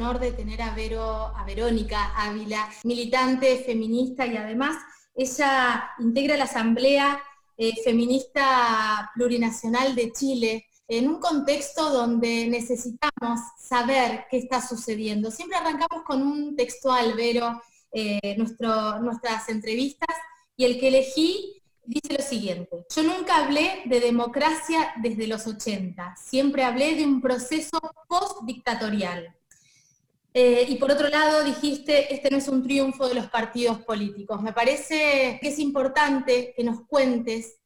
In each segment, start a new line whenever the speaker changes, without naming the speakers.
honor de tener a, Vero, a Verónica Ávila, militante feminista y además ella integra la Asamblea eh, Feminista Plurinacional de Chile en un contexto donde necesitamos saber qué está sucediendo. Siempre arrancamos con un textual, Vero, eh, nuestras entrevistas, y el que elegí dice lo siguiente, yo nunca hablé de democracia desde los 80, siempre hablé de un proceso post-dictatorial. Eh, y por otro lado, dijiste, este no es un triunfo de los partidos políticos. Me parece que es importante que nos cuentes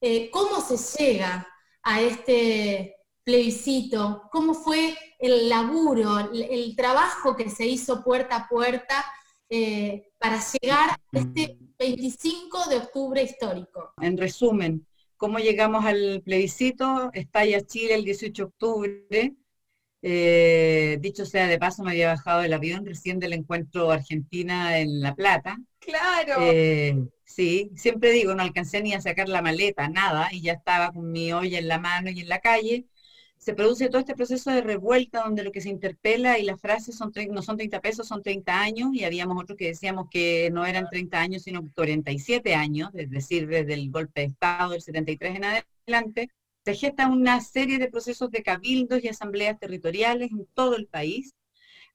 eh, cómo se llega a este plebiscito, cómo fue el laburo, el, trabajo que se hizo puerta a puerta eh, para llegar a este 25 de octubre histórico.
En resumen, ¿cómo llegamos al plebiscito? Estalla Chile el 18 de octubre, eh, dicho sea de paso, me había bajado del avión recién del encuentro Argentina en La Plata.
Claro.
Eh, sí, siempre digo, no alcancé ni a sacar la maleta, nada, y ya estaba con mi olla en la mano y en la calle. Se produce todo este proceso de revuelta donde lo que se interpela y las frases son no son 30 pesos, son 30 años, y habíamos otros que decíamos que no eran 30 años, sino 47 años, es decir, desde el golpe de Estado del 73 en adelante se gesta una serie de procesos de cabildos y asambleas territoriales en todo el país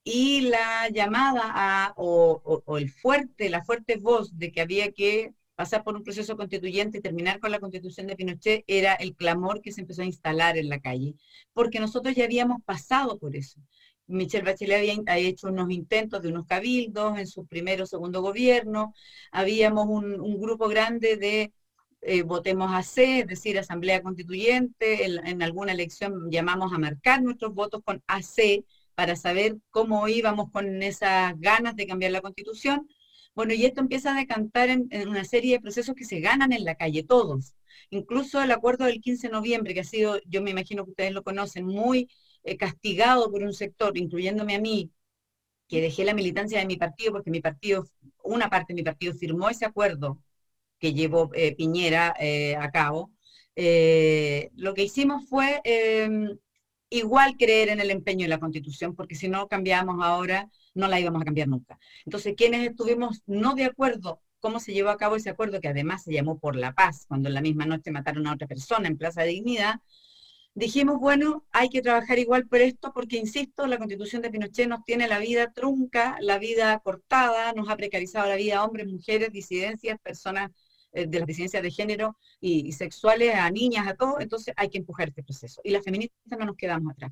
y la llamada a, o, el fuerte, la fuerte voz de que había que pasar por un proceso constituyente y terminar con la constitución de Pinochet era el clamor que se empezó a instalar en la calle, porque nosotros ya habíamos pasado por eso. Michelle Bachelet había hecho unos intentos de unos cabildos en su primero o segundo gobierno, habíamos un grupo grande de eh, votemos a C, es decir, Asamblea Constituyente, en, alguna elección llamamos a marcar nuestros votos con AC para saber cómo íbamos con esas ganas de cambiar la Constitución. Bueno, y esto empieza a decantar en, una serie de procesos que se ganan en la calle, todos. Incluso el acuerdo del 15 de noviembre, que ha sido, yo me imagino que ustedes lo conocen, muy eh, castigado por un sector, incluyéndome a mí, que dejé la militancia de mi partido, porque mi partido, una parte de mi partido firmó ese acuerdo que llevó eh, Piñera eh, a cabo, eh, lo que hicimos fue em, igual creer en el empeño de la Constitución, porque si no cambiamos ahora, no la íbamos a cambiar nunca. Entonces, quienes estuvimos no de acuerdo cómo se llevó a cabo ese acuerdo, que además se llamó por la paz, cuando en la misma noche mataron a otra persona en Plaza de Dignidad, dijimos, bueno, hay que trabajar igual por esto, porque, insisto, la constitución de Pinochet nos tiene la vida trunca, la vida cortada, nos ha precarizado la vida hombres, mujeres, disidencias, personas de las disidencias de género y, sexuales, a niñas, a todo, entonces hay que empujar este proceso. Y las feministas no nos quedamos atrás.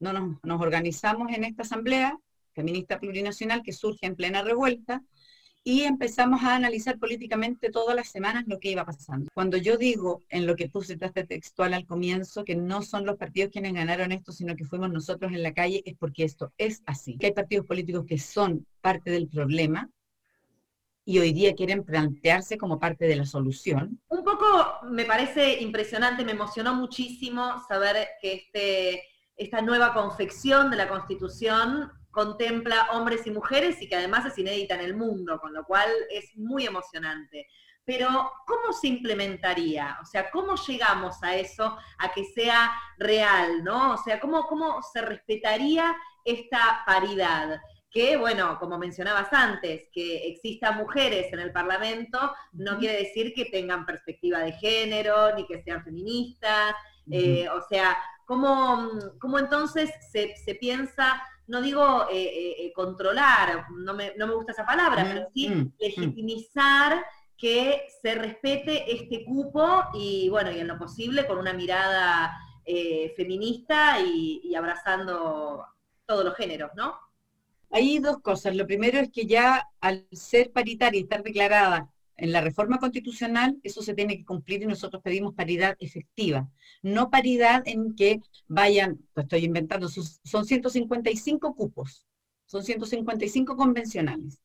No nos, nos organizamos en esta asamblea feminista plurinacional que surge en plena revuelta, y empezamos a analizar políticamente todas las semanas lo que iba pasando. Cuando yo digo, en lo que tú citaste textual al comienzo, que no son los partidos quienes ganaron esto, sino que fuimos nosotros en la calle, es porque esto es así. Que hay partidos políticos que son parte del problema y hoy día quieren plantearse como parte de la solución.
Un poco me parece impresionante, me emocionó muchísimo saber que este, esta nueva confección de la Constitución contempla hombres y mujeres y que además es inédita en el mundo, con lo cual es muy emocionante. Pero, ¿cómo se implementaría? O sea, ¿cómo llegamos a eso, a que sea real, ¿no? O sea, ¿cómo, cómo se respetaría esta paridad? Que, bueno, como mencionabas antes, que existan mujeres en el Parlamento no quiere decir que tengan perspectiva de género, ni que sean feministas. Eh, o sea, ¿cómo, cómo entonces se, se piensa no digo eh, eh, controlar, no me, no me, gusta esa palabra, pero sí mm, mm. legitimizar que se respete este cupo y bueno, y en lo posible con una mirada feminista y, y, abrazando todos los géneros, ¿no?
Hay dos cosas. Lo primero es que ya al ser paritaria y estar declarada en la reforma constitucional eso se tiene que cumplir y nosotros pedimos paridad efectiva, no paridad en que vayan, lo estoy inventando, son 155 cupos, son 155 convencionales.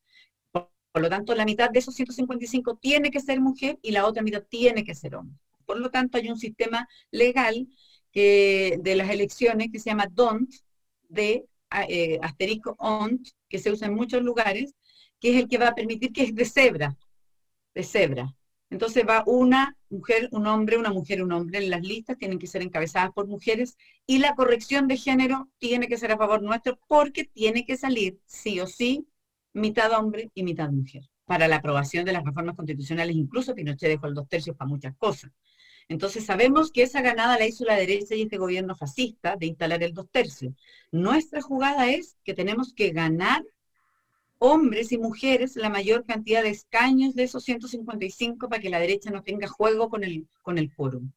Por, lo tanto, la mitad de esos 155 tiene que ser mujer y la otra mitad tiene que ser hombre. Por lo tanto, hay un sistema legal de las elecciones que se llama DONT, de eh, asterisco ONT, que se usa en muchos lugares, que es el que va a permitir que es de cebra, de cebra. Entonces va una mujer, un hombre, una mujer, un hombre. Las listas tienen que ser encabezadas por mujeres y la corrección de género tiene que ser a favor nuestro porque tiene que salir sí o sí mitad hombre y mitad mujer para la aprobación de las reformas constitucionales. Incluso Pinochet dejó el dos tercios para muchas cosas. Entonces sabemos que esa ganada la hizo la derecha y este gobierno fascista de instalar el dos tercios. Nuestra jugada es que tenemos que ganar hombres y mujeres la mayor cantidad de escaños de esos 155 para que la derecha no tenga juego con el, con el quórum.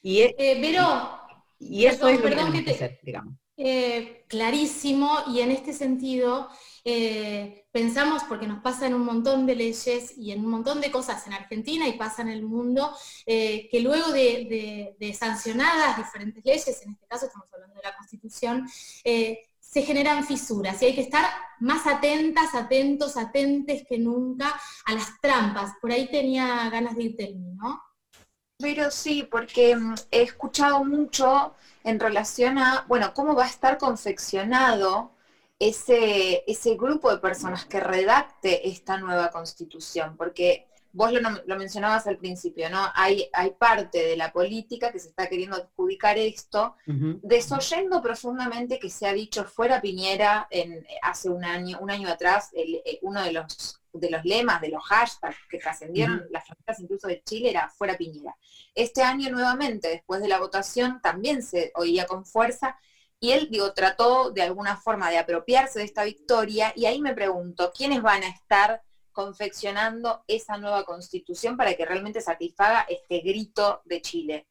Y, e- eh, pero,
y eso es lo que tenemos que hacer, digamos.
Eh, clarísimo, y en este sentido eh, pensamos, porque nos pasa en un montón de leyes y en un montón de cosas en Argentina y pasa en el mundo, que luego de, sancionadas diferentes leyes, en este caso estamos hablando de la Constitución, se generan fisuras y hay que estar más atentas, atentos, atentes que nunca a las trampas. Por ahí tenía ganas de irte, ¿no?
Pero sí, porque mm, he escuchado mucho en relación a, bueno, cómo va a estar confeccionado ese, ese grupo de personas que redacte esta nueva constitución, porque vos lo, mencionabas al principio, ¿no? Hay, hay parte de la política que se está queriendo adjudicar esto, desoyendo profundamente que se ha dicho fuera Piñera en, hace un año, un año atrás, eh, uno de los, de los lemas, de los hashtags que trascendieron las fronteras incluso de Chile era fuera Piñera. Este año nuevamente, después de la votación, también se oía con fuerza y él, digo, trató de alguna forma de apropiarse de esta victoria y ahí me pregunto, ¿quiénes van a estar confeccionando esa nueva constitución para que realmente satisfaga este grito de Chile?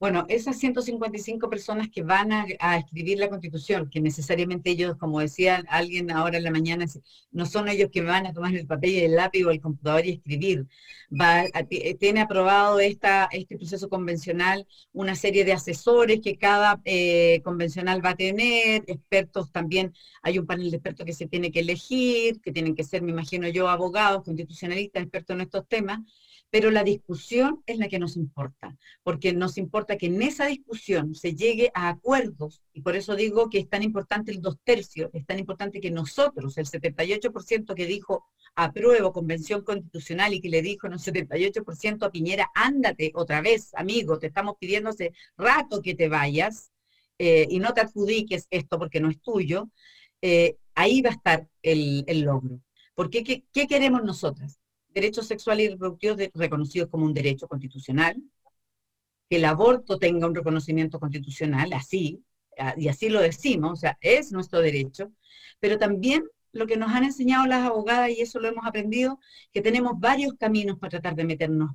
Bueno, esas 155 personas que van a, escribir la constitución, que necesariamente ellos, como decía alguien ahora en la mañana, no son ellos que van a tomar el papel y el lápiz o el computador y escribir. Va, tiene aprobado esta, este proceso convencional una serie de asesores que cada eh, convencional va a tener, expertos también, hay un panel de expertos que se tiene que elegir, que tienen que ser, me imagino yo, abogados, constitucionalistas, expertos en estos temas pero la discusión es la que nos importa, porque nos importa que en esa discusión se llegue a acuerdos, y por eso digo que es tan importante el dos tercios, es tan importante que nosotros, el 78% que dijo apruebo convención constitucional y que le dijo en un 78% a Piñera, ándate otra vez, amigo, te estamos pidiendo hace rato que te vayas eh, y no te adjudiques esto porque no es tuyo, eh, ahí va a estar el, logro. Porque ¿qué, ¿qué queremos nosotras? Derechos sexuales y reproductivos reconocidos como un derecho constitucional, que el aborto tenga un reconocimiento constitucional, así, y así lo decimos, o sea, es nuestro derecho, pero también lo que nos han enseñado las abogadas, y eso lo hemos aprendido, que tenemos varios caminos para tratar de meternos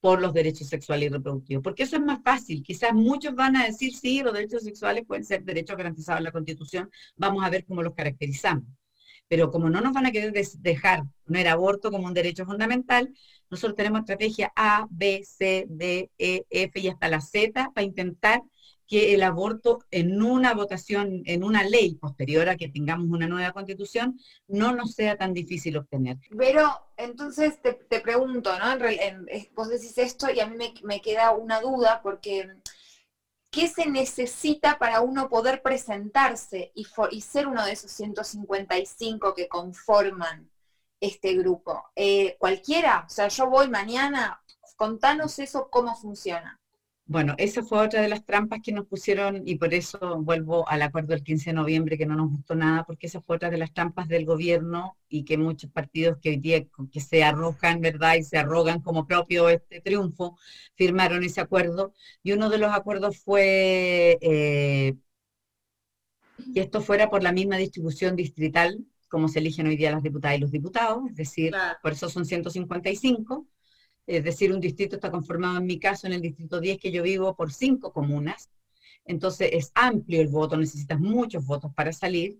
por los derechos sexuales y reproductivos, porque eso es más fácil. Quizás muchos van a decir, sí, los derechos sexuales pueden ser derechos garantizados en la Constitución, vamos a ver cómo los caracterizamos pero como no nos van a querer dejar poner aborto como un derecho fundamental, nosotros tenemos estrategia A, B, C, D, E, F y hasta la Z para intentar que el aborto en una votación, en una ley posterior a que tengamos una nueva constitución, no nos sea tan difícil obtener.
Pero entonces te, pregunto, ¿no? vos decís esto y a mí me, me queda una duda porque ¿Qué se necesita para uno poder presentarse y, ser uno de esos 155 que conforman este grupo? Eh, ¿Cualquiera? O sea, yo voy mañana, contanos eso, cómo funciona.
Bueno, esa fue otra de las trampas que nos pusieron y por eso vuelvo al acuerdo del 15 de noviembre que no nos gustó nada, porque esa fue otra de las trampas del gobierno y que muchos partidos que hoy día que se arrojan, ¿verdad? Y se arrogan como propio este triunfo, firmaron ese acuerdo. Y uno de los acuerdos fue eh, que esto fuera por la misma distribución distrital como se eligen hoy día las diputadas y los diputados, es decir, por eso son 155 es decir, un distrito está conformado en mi caso, en el distrito 10 que yo vivo, por cinco comunas. Entonces es amplio el voto, necesitas muchos votos para salir.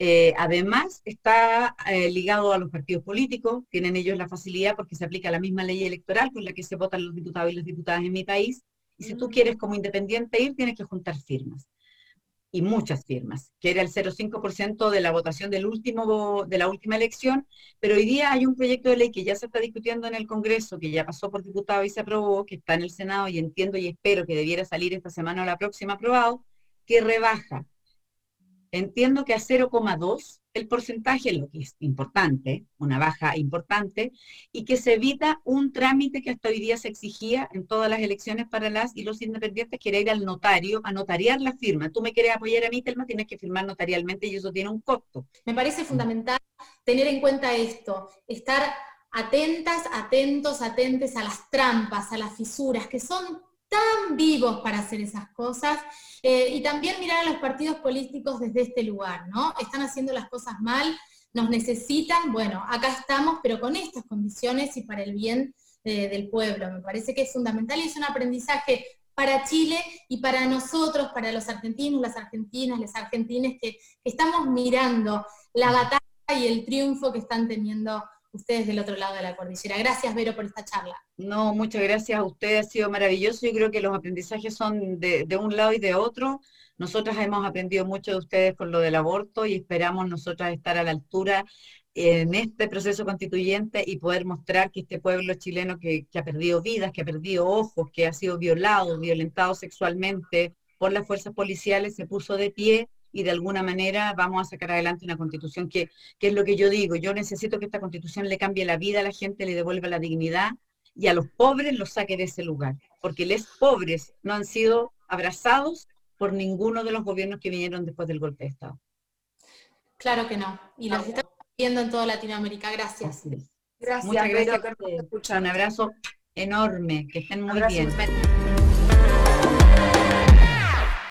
Eh, además, está eh, ligado a los partidos políticos, tienen ellos la facilidad porque se aplica la misma ley electoral con la que se votan los diputados y las diputadas en mi país. Y si tú mm. quieres como independiente ir, tienes que juntar firmas y muchas firmas, que era el 0,5% de la votación del último, de la última elección, pero hoy día hay un proyecto de ley que ya se está discutiendo en el Congreso, que ya pasó por diputado y se aprobó, que está en el Senado y entiendo y espero que debiera salir esta semana o la próxima aprobado, que rebaja Entiendo que a 0,2 el porcentaje, lo que es importante, una baja importante, y que se evita un trámite que hasta hoy día se exigía en todas las elecciones para las y los independientes, que ir al notario a notariar la firma. Tú me quieres apoyar a mí, Telma, tienes que firmar notarialmente y eso tiene un costo.
Me parece fundamental tener en cuenta esto, estar atentas, atentos, atentes a las trampas, a las fisuras, que son tan vivos para hacer esas cosas, eh, y también mirar a los partidos políticos desde este lugar, ¿no? Están haciendo las cosas mal, nos necesitan, bueno, acá estamos, pero con estas condiciones y para el bien eh, del pueblo. Me parece que es fundamental y es un aprendizaje para Chile y para nosotros, para los argentinos, las argentinas, las argentines que, que estamos mirando la batalla y el triunfo que están teniendo ustedes del otro lado de la cordillera. Gracias, Vero, por esta charla.
No, muchas gracias a ustedes, ha sido maravilloso. Yo creo que los aprendizajes son de, un lado y de otro. Nosotras hemos aprendido mucho de ustedes con lo del aborto y esperamos nosotras estar a la altura en este proceso constituyente y poder mostrar que este pueblo chileno que, que ha perdido vidas, que ha perdido ojos, que ha sido violado, violentado sexualmente por las fuerzas policiales, se puso de pie y de alguna manera vamos a sacar adelante una constitución que, que es lo que yo digo, yo necesito que esta constitución le cambie la vida a la gente, le devuelva la dignidad y a los pobres los saque de ese lugar, porque los pobres no han sido abrazados por ninguno de los gobiernos que vinieron después del golpe de Estado.
Claro que no, y los estamos viendo en toda Latinoamérica. Gracias.
Gracias. Muchas gracias. Un abrazo enorme, que estén muy bien.